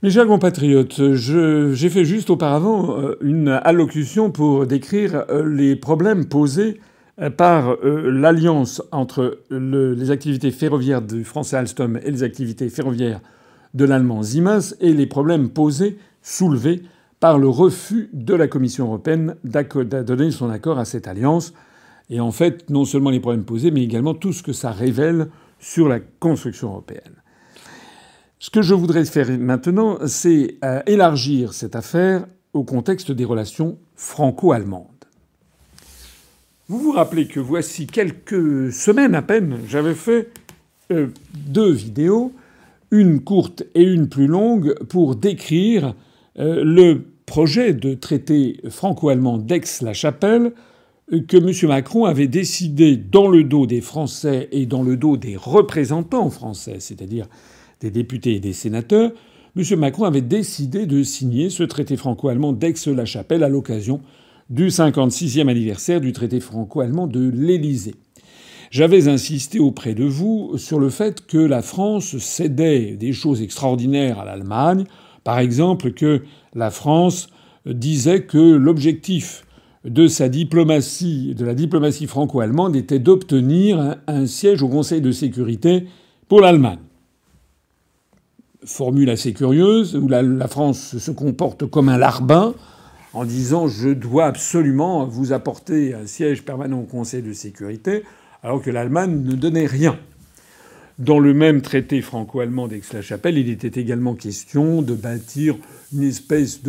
Mes chers compatriotes, j'ai fait juste auparavant euh, une allocution pour décrire euh, les problèmes posés euh, par l'alliance entre les activités ferroviaires du français Alstom et les activités ferroviaires de l'allemand Siemens et les problèmes posés, soulevés par le refus de la Commission européenne de donner son accord à cette alliance. Et en fait, non seulement les problèmes posés, mais également tout ce que ça révèle sur la construction européenne. Ce que je voudrais faire maintenant, c'est euh, élargir cette affaire au contexte des relations franco-allemandes. Vous vous rappelez que voici quelques semaines à peine, j'avais fait euh, deux vidéos, une courte et une plus longue, pour décrire euh, le projet de traité franco-allemand d'Aix-la-Chapelle que M. Macron avait décidé dans le dos des Français et dans le dos des représentants français, c'est-à-dire des députés et des sénateurs, M. Macron avait décidé de signer ce traité franco-allemand d'Aix-la-Chapelle à l'occasion du 56e anniversaire du traité franco-allemand de l'Élysée. J'avais insisté auprès de vous sur le fait que la France cédait des choses extraordinaires à l'Allemagne, par exemple que la France disait que l'objectif de sa diplomatie, de la diplomatie franco-allemande, était d'obtenir un siège au Conseil de sécurité pour l'Allemagne formule assez curieuse, où la, France se comporte comme un larbin en disant je dois absolument vous apporter un siège permanent au Conseil de sécurité, alors que l'Allemagne ne donnait rien. Dans le même traité franco-allemand d'Aix-la-Chapelle, il était également question de bâtir une espèce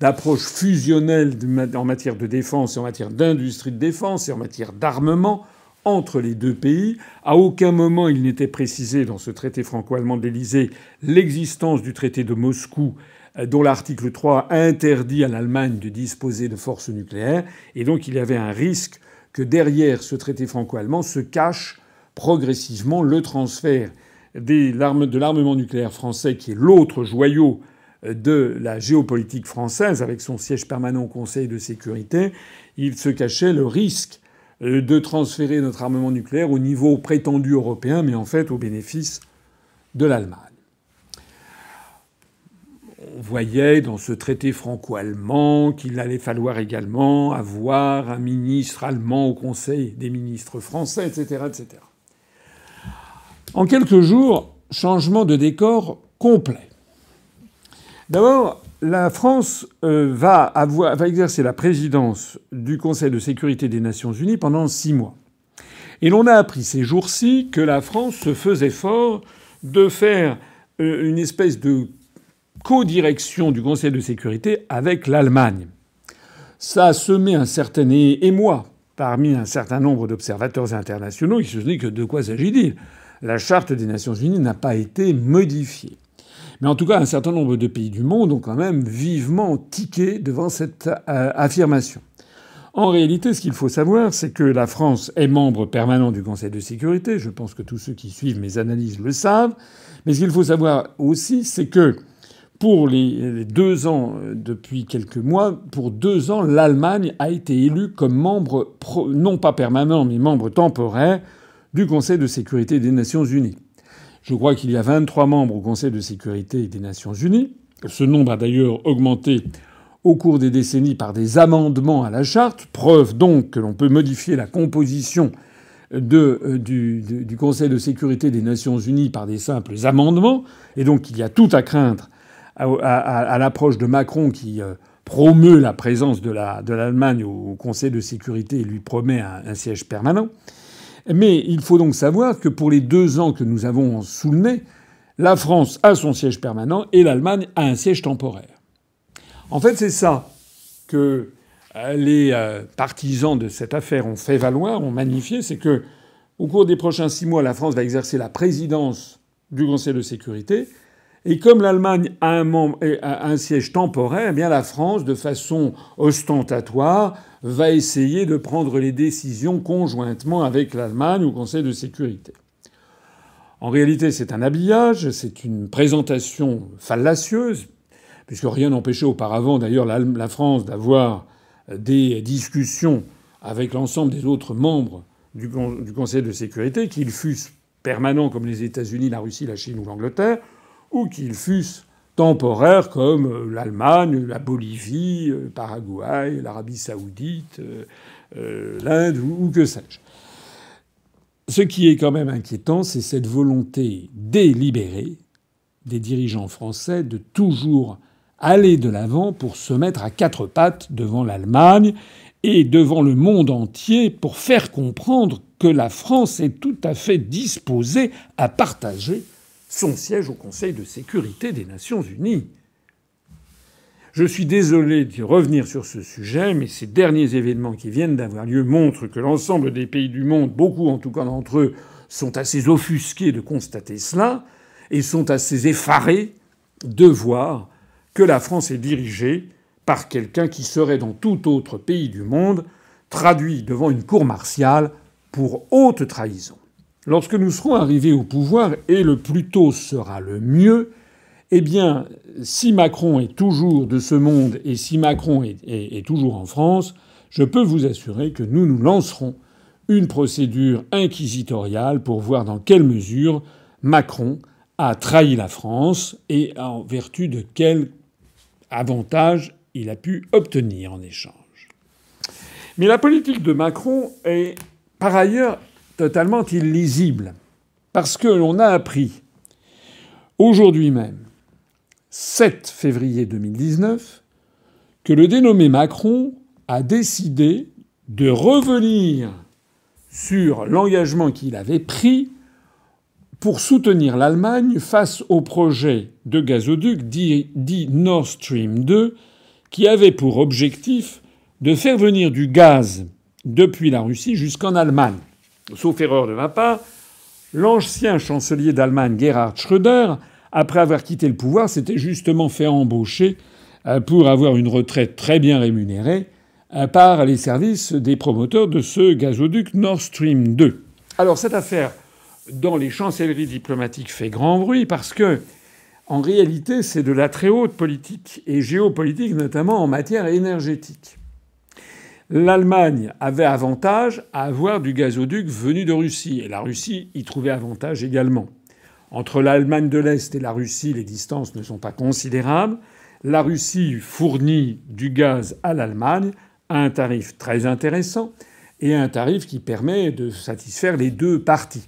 d'approche fusionnelle en matière de défense et en matière d'industrie de défense et en matière d'armement entre les deux pays. À aucun moment il n'était précisé dans ce traité franco-allemand de l'Élysée l'existence du traité de Moscou euh, dont l'article 3 interdit à l'Allemagne de disposer de forces nucléaires. Et donc il y avait un risque que derrière ce traité franco-allemand se cache progressivement le transfert de l'armement nucléaire français, qui est l'autre joyau euh, de la géopolitique française, avec son siège permanent au Conseil de sécurité. Il se cachait le risque de transférer notre armement nucléaire au niveau prétendu européen, mais en fait au bénéfice de l'Allemagne. On voyait dans ce traité franco-allemand qu'il allait falloir également avoir un ministre allemand au Conseil des ministres français, etc., etc. En quelques jours, changement de décor complet. D'abord, la France euh, va, exercer la présidence du Conseil de sécurité des Nations Unies pendant six mois. Et l'on a appris ces jours-ci que la France se faisait fort de faire euh, une espèce de co-direction du Conseil de sécurité avec l'Allemagne. Ça a semé un certain émoi parmi un certain nombre d'observateurs internationaux qui se sont dit que de quoi s'agit-il? La charte des Nations Unies n'a pas été modifiée. Mais en tout cas, un certain nombre de pays du monde ont quand même vivement tiqué devant cette euh, affirmation. En réalité, ce qu'il faut savoir, c'est que la France est membre permanent du Conseil de sécurité. Je pense que tous ceux qui suivent mes analyses le savent. Mais ce qu'il faut savoir aussi, c'est que pour les deux ans, euh, depuis quelques mois, pour deux ans, l'Allemagne a été élue comme membre, non pas permanent, mais membre temporaire du Conseil de sécurité des Nations Unies. Je crois qu'il y a 23 membres au Conseil de sécurité des Nations Unies. Ce nombre a d'ailleurs augmenté au cours des décennies par des amendements à la charte, preuve donc que l'on peut modifier la composition euh, du, Conseil de sécurité des Nations Unies par des simples amendements, et donc il y a tout à craindre à, l'approche de Macron qui euh, promeut la présence de l'Allemagne au Conseil de sécurité et lui promet un siège permanent. Mais il faut donc savoir que pour les deux ans que nous avons sous le nez, la France a son siège permanent et l'Allemagne a un siège temporaire. En fait, c'est ça que euh, les euh, partisans de cette affaire ont fait valoir, ont magnifié, c'est que au cours des prochains six mois, la France va exercer la présidence du Conseil de sécurité. Et comme l'Allemagne a un, siège temporaire, eh la France, de façon ostentatoire, va essayer de prendre les décisions conjointement avec l'Allemagne au Conseil de sécurité. En réalité, c'est un habillage, c'est une présentation fallacieuse, puisque rien n'empêchait auparavant d'ailleurs la France d'avoir des discussions avec l'ensemble des autres membres du, Conseil de sécurité, qu'ils fussent permanents comme les États-Unis, la Russie, la Chine ou l'Angleterre, ou qu'ils fussent temporaires comme l'Allemagne, la Bolivie, le Paraguay, l'Arabie saoudite, l'Inde ou que sais-je. Ce qui est quand même inquiétant, c'est cette volonté délibérée des dirigeants français de toujours aller de l'avant pour se mettre à quatre pattes devant l'Allemagne et devant le monde entier pour faire comprendre que la France est tout à fait disposée à partager son siège au Conseil de sécurité des Nations unies. Je suis désolé de revenir sur ce sujet, mais ces derniers événements qui viennent d'avoir lieu montrent que l'ensemble des pays du monde, beaucoup en tout cas d'entre eux, sont assez offusqués de constater cela et sont assez effarés de voir que la France est dirigée par quelqu'un qui serait dans tout autre pays du monde traduit devant une cour martiale pour haute trahison. Lorsque nous serons arrivés au pouvoir, et le plus tôt sera le mieux, eh bien, si Macron est toujours de ce monde et si Macron est, toujours en France, je peux vous assurer que nous nous lancerons une procédure inquisitoriale pour voir dans quelle mesure Macron a trahi la France et en vertu de quel avantage il a pu obtenir en échange. Mais la politique de Macron est par ailleurs totalement illisible, parce que l'on a appris aujourd'hui même 7 février 2019 que le dénommé Macron a décidé de revenir sur l'engagement qu'il avait pris pour soutenir l'Allemagne face au projet de gazoduc dit, Nord Stream 2 qui avait pour objectif de faire venir du gaz depuis la Russie jusqu'en Allemagne. Sauf erreur de ma part, l'ancien chancelier d'Allemagne Gerhard Schröder après avoir quitté le pouvoir, s'était justement fait embaucher euh, pour avoir une retraite très bien rémunérée euh, par les services des promoteurs de ce gazoduc Nord Stream 2. Alors cette affaire, dans les chancelleries diplomatiques, fait grand bruit parce que, en réalité, c'est de la très haute politique et géopolitique, notamment en matière énergétique. L'Allemagne avait avantage à avoir du gazoduc venu de Russie, et la Russie y trouvait avantage également. Entre l'Allemagne de l'Est et la Russie, les distances ne sont pas considérables. La Russie fournit du gaz à l'Allemagne à un tarif très intéressant et à un tarif qui permet de satisfaire les deux parties.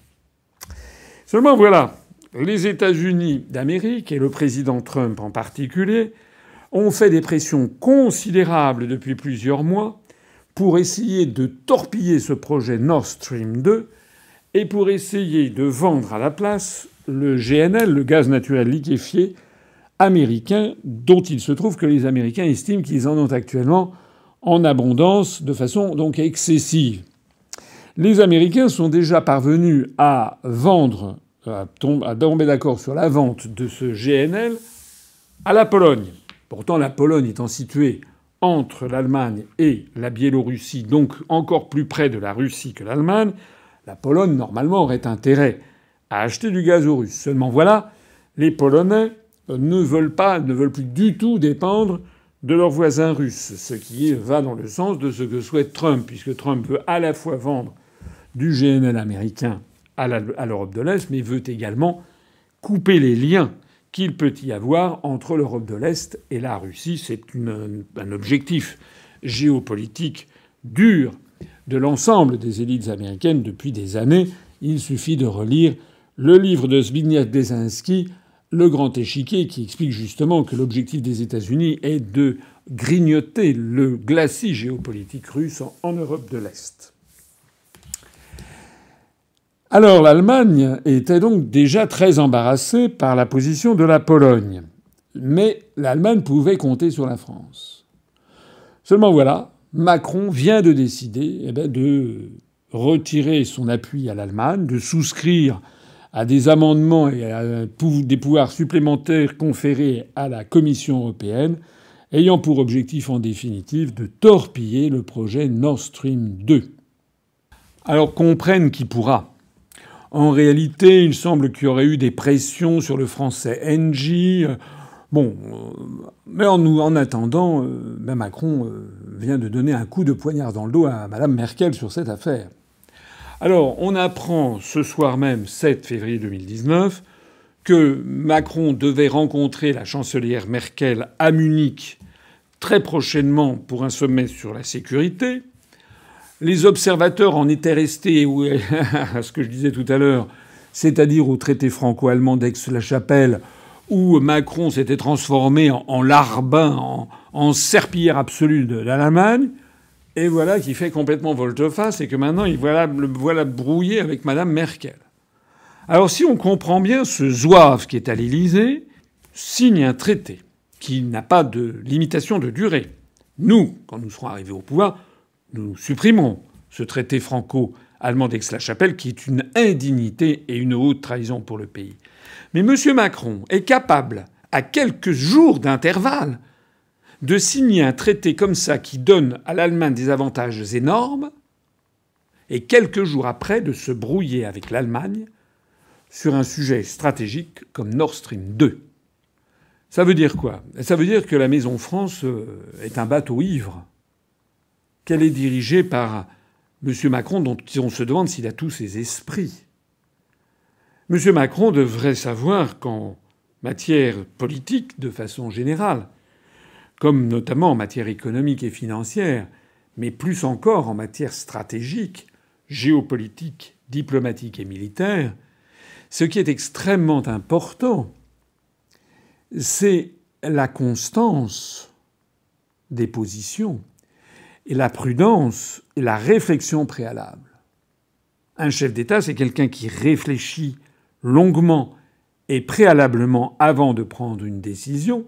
Seulement voilà, les États-Unis d'Amérique et le président Trump en particulier ont fait des pressions considérables depuis plusieurs mois pour essayer de torpiller ce projet Nord Stream 2 et pour essayer de vendre à la place le GNL, le gaz naturel liquéfié américain, dont il se trouve que les Américains estiment qu'ils en ont actuellement en abondance de façon donc excessive. Les Américains sont déjà parvenus à vendre, à tomber d'accord sur la vente de ce GNL à la Pologne. Pourtant, la Pologne étant située entre l'Allemagne et la Biélorussie, donc encore plus près de la Russie que l'Allemagne, la Pologne normalement aurait intérêt à acheter du gaz aux Russes. Seulement voilà, les Polonais ne veulent pas, ne veulent plus du tout dépendre de leurs voisins russes, ce qui va dans le sens de ce que souhaite Trump, puisque Trump veut à la fois vendre du GNL américain à l'Europe de l'Est, mais veut également couper les liens qu'il peut y avoir entre l'Europe de l'Est et la Russie. C'est un objectif géopolitique dur de l'ensemble des élites américaines depuis des années. Il suffit de relire le livre de Zbigniew Brzezinski, Le Grand Échiquier, qui explique justement que l'objectif des États-Unis est de grignoter le glacis géopolitique russe en Europe de l'Est. Alors l'Allemagne était donc déjà très embarrassée par la position de la Pologne. Mais l'Allemagne pouvait compter sur la France. Seulement voilà, Macron vient de décider eh ben, de retirer son appui à l'Allemagne, de souscrire à des amendements et à des pouvoirs supplémentaires conférés à la Commission européenne, ayant pour objectif en définitive de torpiller le projet Nord Stream 2. Alors comprenne qui pourra. En réalité, il semble qu'il y aurait eu des pressions sur le français Engie. Bon, mais en, en attendant, euh, ben Macron euh, vient de donner un coup de poignard dans le dos à Mme Merkel sur cette affaire. Alors, on apprend ce soir même, 7 février 2019, que Macron devait rencontrer la chancelière Merkel à Munich très prochainement pour un sommet sur la sécurité. Les observateurs en étaient restés à ce que je disais tout à l'heure, c'est-à-dire au traité franco-allemand d'Aix-la-Chapelle, où Macron s'était transformé en, larbin, en, en serpillière absolue de l'Allemagne. Et voilà qui fait complètement volte-face et que maintenant il le voilà brouillé avec Madame Merkel. Alors si on comprend bien, ce zouave qui est à l'Élysée signe un traité qui n'a pas de limitation de durée. Nous, quand nous serons arrivés au pouvoir, nous supprimons ce traité franco-allemand d'Aix-la-Chapelle qui est une indignité et une haute trahison pour le pays. Mais M. Macron est capable, à quelques jours d'intervalle, de signer un traité comme ça qui donne à l'Allemagne des avantages énormes, et quelques jours après de se brouiller avec l'Allemagne sur un sujet stratégique comme Nord Stream 2. Ça veut dire quoi? Ça veut dire que la Maison France euh, est un bateau ivre, qu'elle est dirigée par M. Macron, dont on se demande s'il a tous ses esprits. M. Macron devrait savoir qu'en matière politique, de façon générale, comme notamment en matière économique et financière, mais plus encore en matière stratégique, géopolitique, diplomatique et militaire, ce qui est extrêmement important, c'est la constance des positions et la prudence et la réflexion préalable. Un chef d'État, c'est quelqu'un qui réfléchit longuement et préalablement avant de prendre une décision,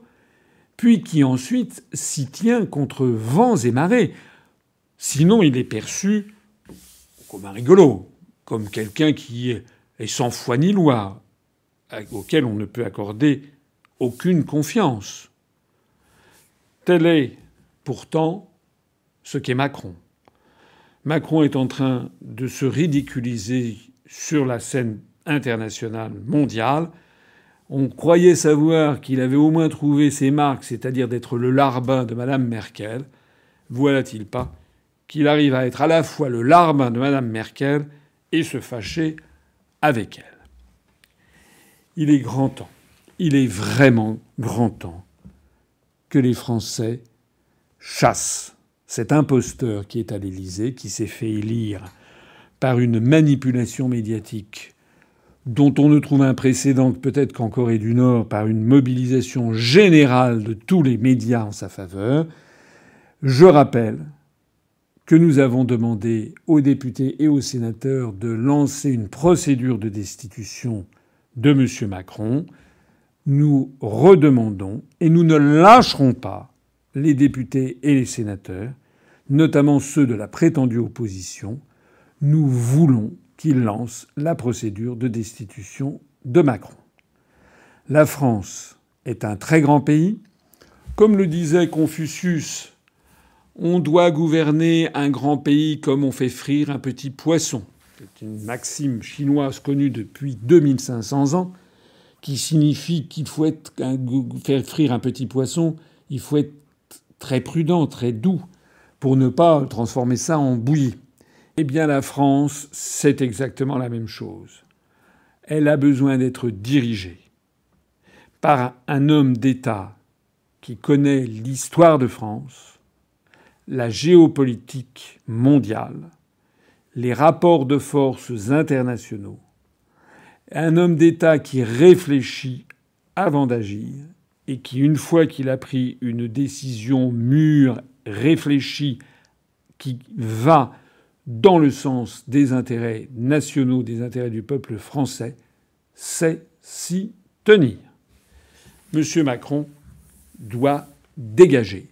puis qui ensuite s'y tient contre vents et marées. Sinon, il est perçu comme un rigolo, comme quelqu'un qui est sans foi ni loi, auquel on ne peut accorder aucune confiance. Tel est pourtant ce qu'est Macron. Macron est en train de se ridiculiser sur la scène internationale mondiale. On croyait savoir qu'il avait au moins trouvé ses marques, c'est-à-dire d'être le larbin de Madame Merkel. Voilà-t-il pas qu'il arrive à être à la fois le larbin de Madame Merkel et se fâcher avec elle. Il est grand temps il est vraiment grand temps que les Français chassent cet imposteur qui est à l'Élysée, qui s'est fait élire par une manipulation médiatique dont on ne trouve un précédent peut-être qu'en Corée du Nord par une mobilisation générale de tous les médias en sa faveur. Je rappelle que nous avons demandé aux députés et aux sénateurs de lancer une procédure de destitution de M. Macron nous redemandons, et nous ne lâcherons pas les députés et les sénateurs, notamment ceux de la prétendue opposition, nous voulons qu'ils lancent la procédure de destitution de Macron. La France est un très grand pays. Comme le disait Confucius, on doit gouverner un grand pays comme on fait frire un petit poisson. C'est une maxime chinoise connue depuis 2500 ans qui signifie qu'il faut faire frire un petit poisson, il faut être très prudent, très doux, pour ne pas transformer ça en bouillie. Eh bien, la France, c'est exactement la même chose. Elle a besoin d'être dirigée par un homme d'État qui connaît l'histoire de France, la géopolitique mondiale, les rapports de forces internationaux, un homme d'État qui réfléchit avant d'agir et qui, une fois qu'il a pris une décision mûre, réfléchie, qui va dans le sens des intérêts nationaux, des intérêts du peuple français, sait s'y tenir. M. Macron doit dégager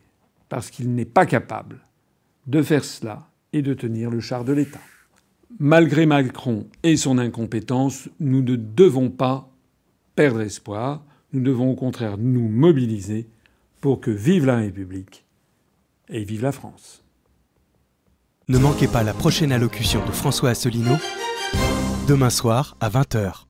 parce qu'il n'est pas capable de faire cela et de tenir le char de l'État malgré Macron et son incompétence, nous ne devons pas perdre espoir. Nous devons au contraire nous mobiliser pour que vive la République et vive la France. Ne manquez pas la prochaine allocution de François Asselineau, demain soir à 20h.